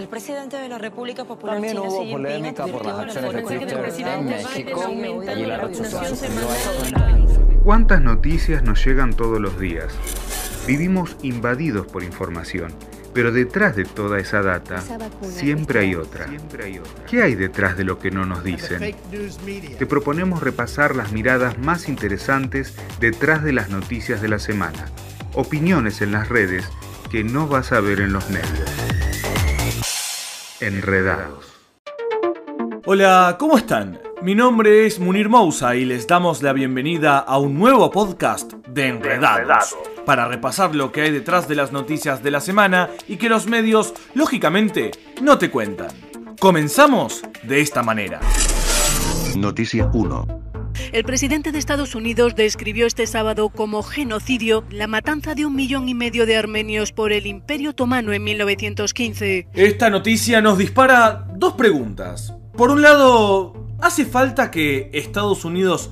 El presidente de la República Popular También China, hubo Xi Jinping, polémica por las advirtió acciones de en México y la. ¿Cuántas noticias nos llegan todos los días? Vivimos invadidos por información, pero detrás de toda esa data siempre hay otra. ¿Qué hay detrás de lo que no nos dicen? Te proponemos repasar las miradas más interesantes detrás de las noticias de la semana. Opiniones en las redes que no vas a ver en los medios. Enredados. Hola, ¿cómo están? Mi nombre es Munir Mousa y les damos la bienvenida a un nuevo podcast de Enredados, para repasar lo que hay detrás de las noticias de la semana y que los medios, lógicamente, no te cuentan. Comenzamos de esta manera. Noticia 1. El presidente de Estados Unidos describió este sábado como genocidio la matanza de un millón y medio de armenios por el Imperio Otomano en 1915. Esta noticia nos dispara dos preguntas. Por un lado, ¿hace falta que Estados Unidos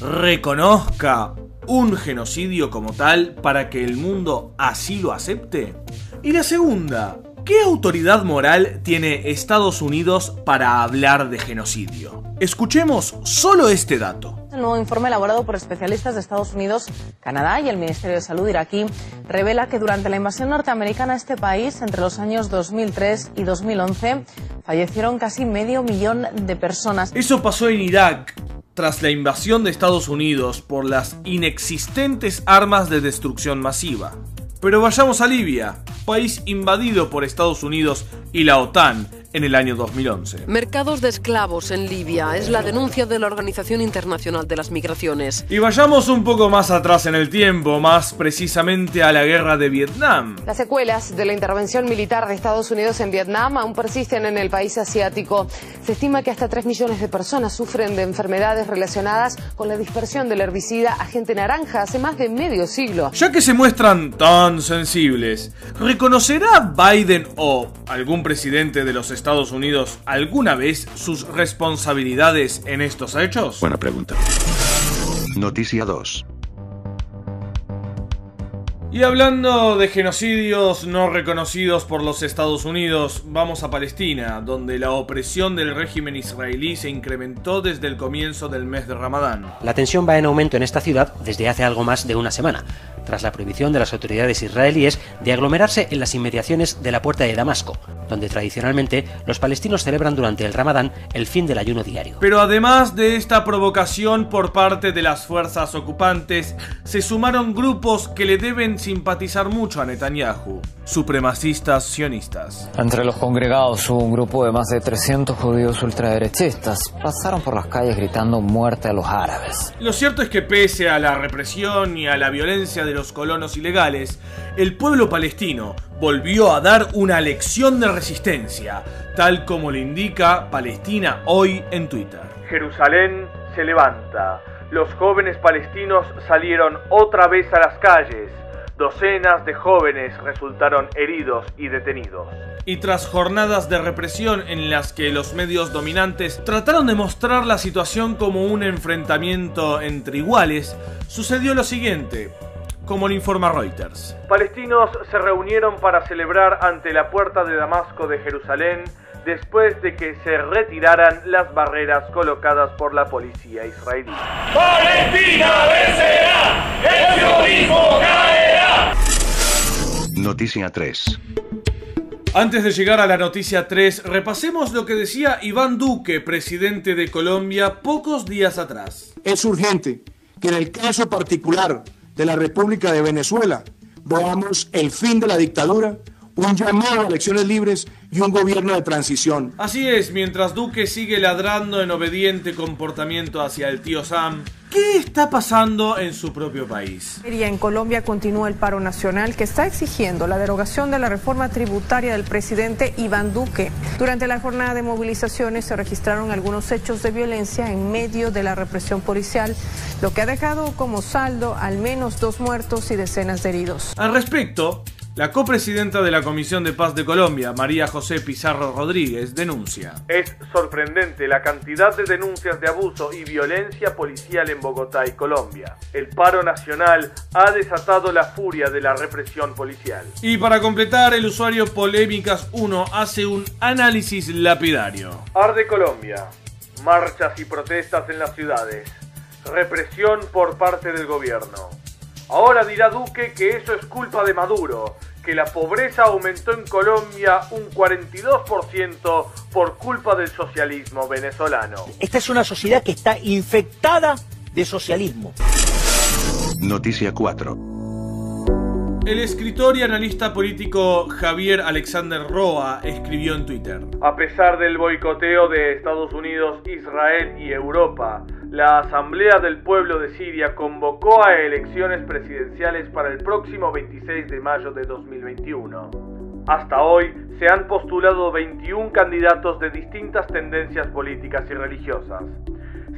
reconozca un genocidio como tal para que el mundo así lo acepte? Y la segunda, ¿qué autoridad moral tiene Estados Unidos para hablar de genocidio? Escuchemos solo este dato. El nuevo informe elaborado por especialistas de Estados Unidos, Canadá y el Ministerio de Salud iraquí revela que durante la invasión norteamericana a este país, entre los años 2003 y 2011, fallecieron casi medio millón de personas. Eso pasó en Irak tras la invasión de Estados Unidos por las inexistentes armas de destrucción masiva. Pero vayamos a Libia, país invadido por Estados Unidos y la OTAN en el año 2011. Mercados de esclavos en Libia es la denuncia de la Organización Internacional de las Migraciones. Y vayamos un poco más atrás en el tiempo, más precisamente a la guerra de Vietnam. Las secuelas de la intervención militar de Estados Unidos en Vietnam aún persisten en el país asiático. Se estima que hasta 3 millones de personas sufren de enfermedades relacionadas con la dispersión del herbicida agente naranja hace más de medio siglo. Ya que se muestran tan sensibles, ¿reconocerá Biden o algún presidente de los Estados Unidos alguna vez sus responsabilidades en estos hechos? Buena pregunta. Noticia 2. Y hablando de genocidios no reconocidos por los Estados Unidos, vamos a Palestina, donde la opresión del régimen israelí se incrementó desde el comienzo del mes de Ramadán. La tensión va en aumento en esta ciudad desde hace algo más de una semana, tras la prohibición de las autoridades israelíes de aglomerarse en las inmediaciones de la puerta de Damasco, donde tradicionalmente los palestinos celebran durante el Ramadán el fin del ayuno diario. Pero además de esta provocación por parte de las fuerzas ocupantes, se sumaron grupos que le deben simpatizar mucho a Netanyahu, supremacistas sionistas. Entre los congregados hubo un grupo de más de 300 judíos ultraderechistas. Pasaron por las calles gritando muerte a los árabes. Lo cierto es que pese a la represión y a la violencia de los colonos ilegales, el pueblo palestino volvió a dar una lección de resistencia, tal como le indica Palestina hoy en Twitter. Jerusalén se levanta. Los jóvenes palestinos salieron otra vez a las calles. Docenas de jóvenes resultaron heridos y detenidos. Y tras jornadas de represión en las que los medios dominantes trataron de mostrar la situación como un enfrentamiento entre iguales, sucedió lo siguiente como lo informa Reuters. Palestinos se reunieron para celebrar ante la puerta de Damasco de Jerusalén después de que se retiraran las barreras colocadas por la policía israelí. ¡Palestina vencerá! ¡El caerá! Noticia 3. Antes de llegar a la noticia 3, repasemos lo que decía Iván Duque, presidente de Colombia, pocos días atrás. Es urgente que en el caso particular de la República de Venezuela veamos el fin de la dictadura, un llamado a elecciones libres y un gobierno de transición. Así es, mientras Duque sigue ladrando en obediente comportamiento hacia el tío Sam, ¿qué está pasando en su propio país? En Colombia continúa el paro nacional que está exigiendo la derogación de la reforma tributaria del presidente Iván Duque. Durante la jornada de movilizaciones se registraron algunos hechos de violencia en medio de la represión policial, lo que ha dejado como saldo al menos dos muertos y decenas de heridos. Al respecto, La copresidenta de la Comisión de Paz de Colombia, María José Pizarro Rodríguez, denuncia. Es sorprendente la cantidad de denuncias de abuso y violencia policial en Bogotá y Colombia. El paro nacional ha desatado la furia de la represión policial. Y para completar, el usuario Polémicas 1 hace un análisis lapidario. Arde Colombia. Marchas y protestas en las ciudades. Represión por parte del gobierno. Ahora dirá Duque que eso es culpa de Maduro, que la pobreza aumentó en Colombia un 42% por culpa del socialismo venezolano. Esta es una sociedad que está infectada de socialismo. Noticia 4. El escritor y analista político Javier Alexander Roa escribió en Twitter. A pesar del boicoteo de Estados Unidos, Israel y Europa, la Asamblea del Pueblo de Siria convocó a elecciones presidenciales para el próximo 26 de mayo de 2021. Hasta hoy se han postulado 21 candidatos de distintas tendencias políticas y religiosas.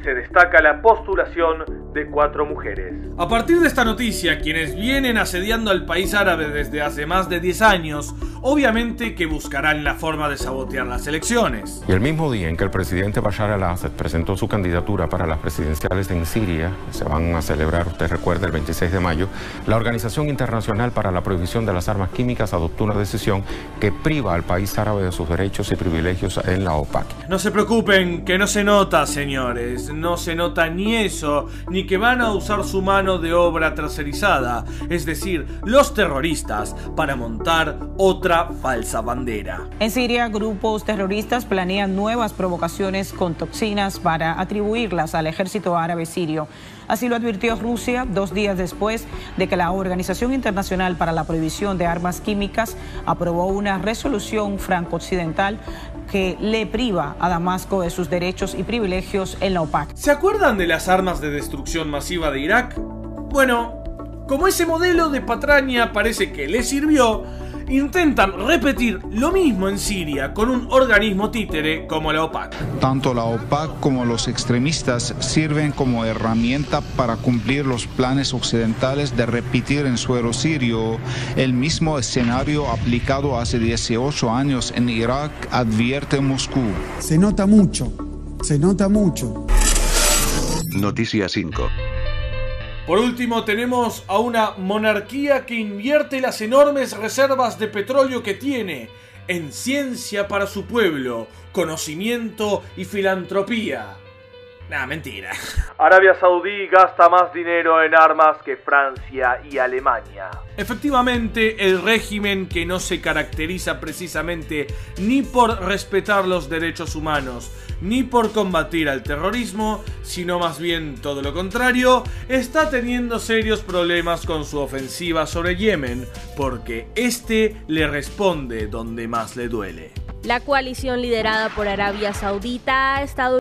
Se destaca la postulación de cuatro mujeres. A partir de esta noticia, quienes vienen asediando al país árabe desde hace más de 10 años, obviamente que buscarán la forma de sabotear las elecciones. Y el mismo día en que el presidente Bashar al-Assad presentó su candidatura para las presidenciales en Siria, se van a celebrar, usted recuerda, el 26 de mayo, la Organización Internacional para la Prohibición de las Armas Químicas adoptó una decisión que priva al país árabe de sus derechos y privilegios en la OPAC. No se preocupen, que no se nota, señores no se nota ni eso, ni que van a usar su mano de obra tercerizada, es decir, los terroristas, para montar otra falsa bandera. En Siria, grupos terroristas planean nuevas provocaciones con toxinas para atribuirlas al ejército árabe sirio. Así lo advirtió Rusia dos días después de que la Organización Internacional para la Prohibición de Armas Químicas aprobó una resolución franco-occidental que le priva a Damasco de sus derechos y privilegios en la OPAC. ¿Se acuerdan de las armas de destrucción masiva de Irak? Bueno, como ese modelo de patraña parece que le sirvió, intentan repetir lo mismo en Siria con un organismo títere como la OPAC. Tanto la OPAC como los extremistas sirven como herramienta para cumplir los planes occidentales de repetir en suelo sirio el mismo escenario aplicado hace 18 años en Irak, advierte Moscú. Se nota mucho, se nota mucho. Noticia 5. Por último, tenemos a una monarquía que invierte las enormes reservas de petróleo que tiene en ciencia para su pueblo, conocimiento y filantropía. Nah, mentira. Arabia Saudí gasta más dinero en armas que Francia y Alemania. Efectivamente, el régimen que no se caracteriza precisamente ni por respetar los derechos humanos, ni por combatir al terrorismo, sino más bien todo lo contrario, está teniendo serios problemas con su ofensiva sobre Yemen, porque este le responde donde más le duele. La coalición liderada por Arabia Saudita ha estado